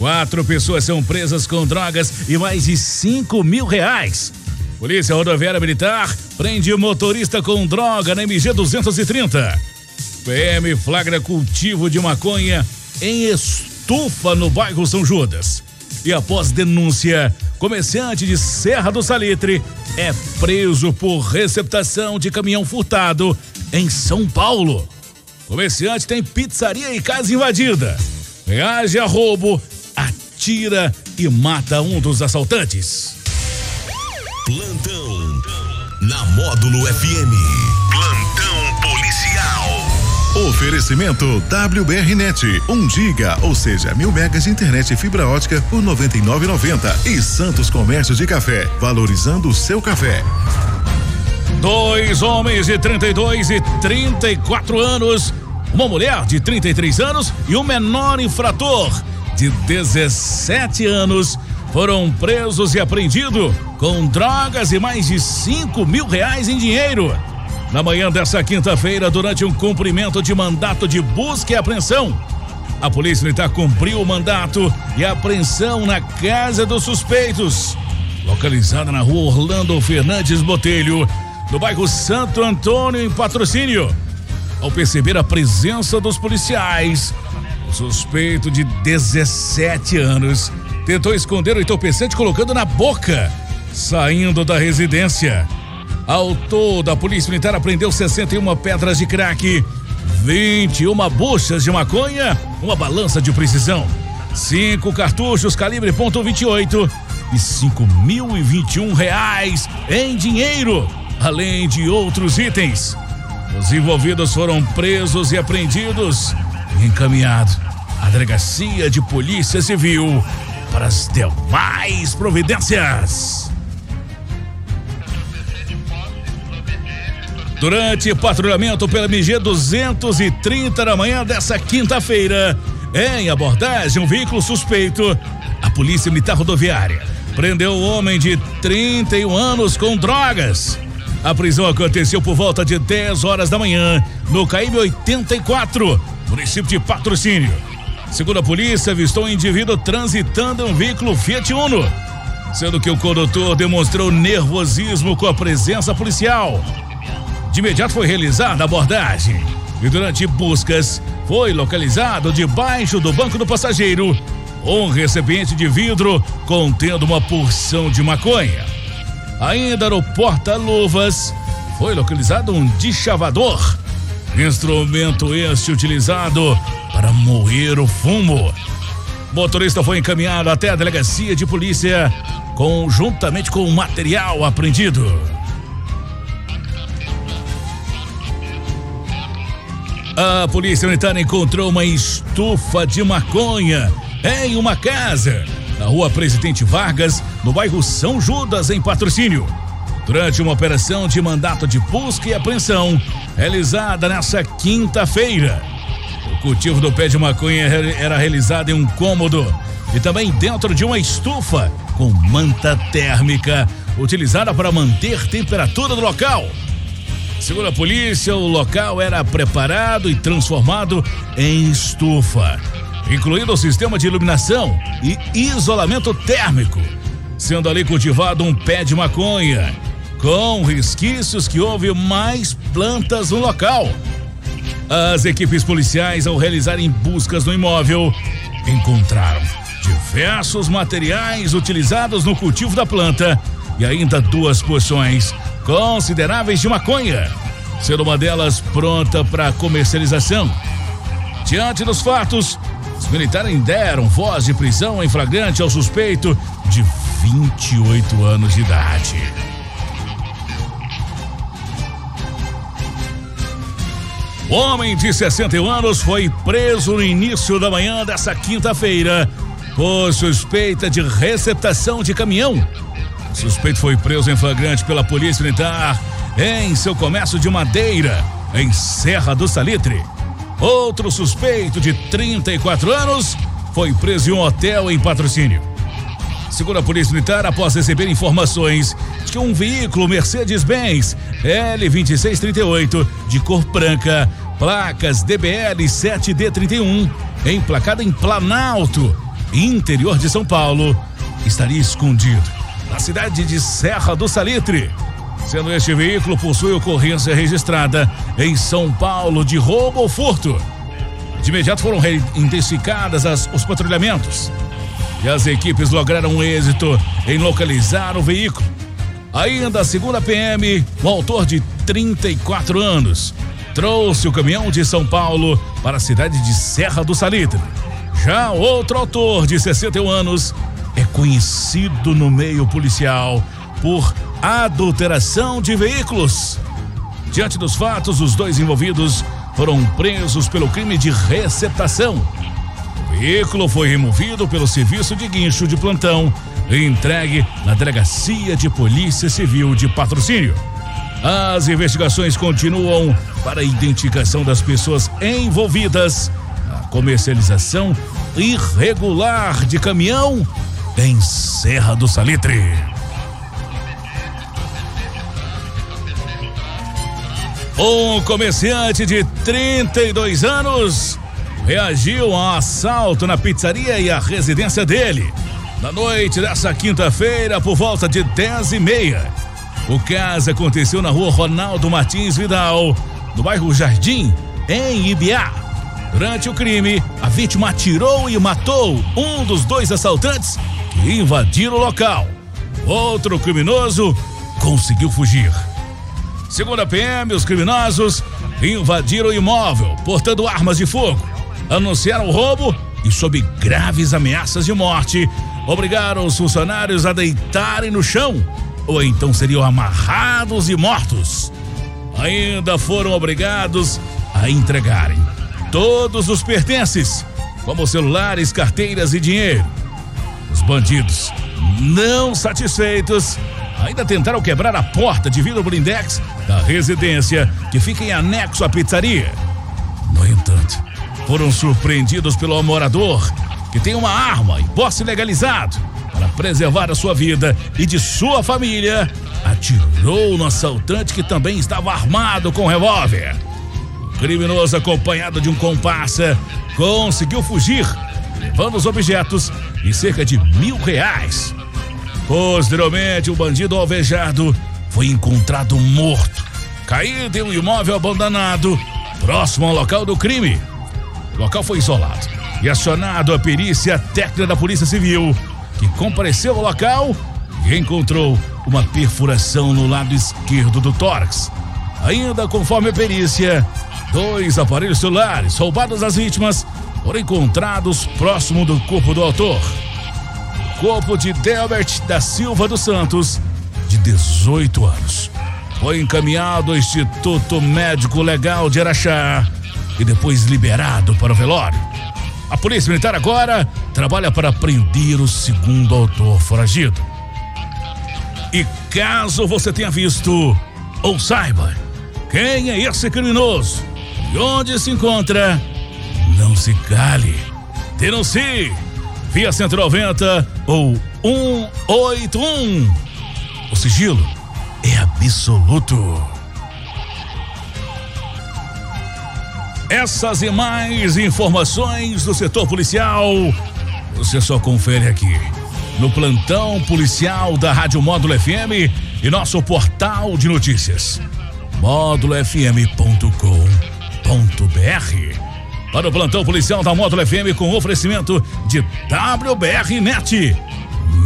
Quatro pessoas são presas com drogas e mais de cinco mil reais. Polícia Rodoviária Militar prende motorista com droga na MG 230. PM flagra cultivo de maconha em estufa no bairro São Judas. E após denúncia, comerciante de Serra do Salitre é preso por receptação de caminhão furtado em São Paulo. Comerciante tem pizzaria e casa invadida. Reage a roubo atira e mata um dos assaltantes. Plantão na Módulo FM. Plantão policial. Oferecimento WBRnet, 1 giga, ou seja, mil megas de internet e fibra ótica por 99,90 e Santos Comércio de Café, valorizando o seu café. Dois homens de 32 e 34 anos, uma mulher de 33 anos e um menor infrator de 17 anos foram presos e apreendidos com drogas e mais de 5 mil reais em dinheiro. Na manhã dessa quinta-feira, durante um cumprimento de mandato de busca e apreensão, a Polícia Militar cumpriu o mandato e apreensão na casa dos suspeitos, localizada na rua Orlando Fernandes Botelho, no bairro Santo Antônio, em patrocínio. Ao perceber a presença dos policiais, suspeito de 17 anos tentou esconder o entorpecente colocando na boca, saindo da residência. Ao todo, a Polícia Militar apreendeu 61 pedras de crack, 21 buchas de maconha, uma balança de precisão, cinco cartuchos calibre .28 e cinco mil e vinte e um reais em dinheiro, além de outros itens. Os envolvidos foram presos e apreendidos encaminhado à Delegacia de Polícia Civil para as demais providências. Durante patrulhamento pela MG 230 da manhã dessa quinta-feira, em abordagem um veículo suspeito, a Polícia Militar Rodoviária prendeu um homem de 31 anos com drogas. A prisão aconteceu por volta de 10 horas da manhã no KM 84, município de Patrocínio. Segundo a polícia, avistou um indivíduo transitando um veículo Fiat Uno, sendo que o condutor demonstrou nervosismo com a presença policial. De imediato foi realizada a abordagem e durante buscas foi localizado debaixo do banco do passageiro um recipiente de vidro contendo uma porção de maconha. Ainda no porta-luvas foi localizado um deschavador Instrumento este utilizado para moer o fumo. O motorista foi encaminhado até a delegacia de polícia conjuntamente com o material apreendido. A polícia militar encontrou uma estufa de maconha em uma casa na rua Presidente Vargas, no bairro São Judas, em patrocínio durante uma operação de mandato de busca e apreensão realizada nessa quinta-feira. O cultivo do pé de maconha era realizado em um cômodo e também dentro de uma estufa com manta térmica utilizada para manter temperatura do local. Segundo a polícia, o local era preparado e transformado em estufa, incluindo o sistema de iluminação e isolamento térmico, sendo ali cultivado um pé de maconha com resquícios que houve mais plantas no local. As equipes policiais, ao realizarem buscas no imóvel, encontraram diversos materiais utilizados no cultivo da planta e ainda duas porções consideráveis de maconha, sendo uma delas pronta para comercialização. Diante dos fatos, os militares deram voz de prisão em flagrante ao suspeito de 28 anos de idade. Homem de 61 anos foi preso no início da manhã dessa quinta-feira por suspeita de receptação de caminhão. O suspeito foi preso em flagrante pela Polícia Militar em seu comércio de madeira, em Serra do Salitre. Outro suspeito de 34 anos foi preso em um hotel em patrocínio. Segundo a Polícia Militar, após receber informações de que um veículo Mercedes-Benz L2638 de cor branca, placas DBL 7D31, emplacado em Planalto, interior de São Paulo, estaria escondido na cidade de Serra do Salitre. Sendo este veículo possui ocorrência registrada em São Paulo de roubo ou furto. De imediato foram intensificadas as, os patrulhamentos e as equipes lograram êxito em localizar o veículo. Ainda a PM, o autor de 34 anos trouxe o caminhão de São Paulo para a cidade de Serra do Salitre. Já outro autor de 61 anos é conhecido no meio policial por adulteração de veículos. Diante dos fatos, os dois envolvidos foram presos pelo crime de receptação. Veículo foi removido pelo serviço de guincho de plantão e entregue na Delegacia de Polícia Civil de Patrocínio. As investigações continuam para a identificação das pessoas envolvidas na comercialização irregular de caminhão em Serra do Salitre. Um comerciante de 32 anos reagiu a assalto na pizzaria e a residência dele. Na noite dessa quinta-feira, por volta de 10 e meia. O caso aconteceu na rua Ronaldo Martins Vidal, no bairro Jardim, em Ibiá. Durante o crime, a vítima atirou e matou um dos dois assaltantes que invadiram o local. Outro criminoso conseguiu fugir. Segundo a PM, os criminosos invadiram o imóvel, portando armas de fogo, anunciaram o roubo e, sob graves ameaças de morte, obrigaram os funcionários a deitarem no chão ou então seriam amarrados e mortos. Ainda foram obrigados a entregarem todos os pertences, como celulares, carteiras e dinheiro. Os bandidos, não satisfeitos, ainda tentaram quebrar a porta de vidro blindex da residência que fica em anexo à pizzaria. No entanto, foram surpreendidos pelo morador que tem uma arma e posse legalizado para preservar a sua vida e de sua família. Atirou no assaltante que também estava armado com revólver. O criminoso, acompanhado de um comparsa, conseguiu fugir, levando os objetos e cerca de mil reais. Posteriormente, o bandido alvejado foi encontrado morto, caído em um imóvel abandonado, próximo ao local do crime. O local foi isolado e acionado a perícia técnica da Polícia Civil, que compareceu ao local e encontrou uma perfuração no lado esquerdo do tórax. Ainda conforme a perícia, dois aparelhos celulares roubados às vítimas foram encontrados próximo do corpo do autor corpo de Delbert da Silva dos Santos, de 18 anos. Foi encaminhado ao Instituto Médico Legal de Araxá e depois liberado para o velório. A Polícia Militar agora trabalha para prender o segundo autor foragido. E caso você tenha visto ou saiba quem é esse criminoso e onde se encontra, não se cale. Denuncie via 190 ou 181. O sigilo é absoluto. Essas e mais informações do setor policial você só confere aqui no plantão policial da Rádio Módulo FM e nosso portal de notícias módulofm.com.br para o plantão policial da Módulo FM com oferecimento de WBR Net.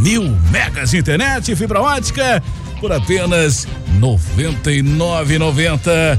Mil megas de internet e fibra ótica por apenas R$ 99,90.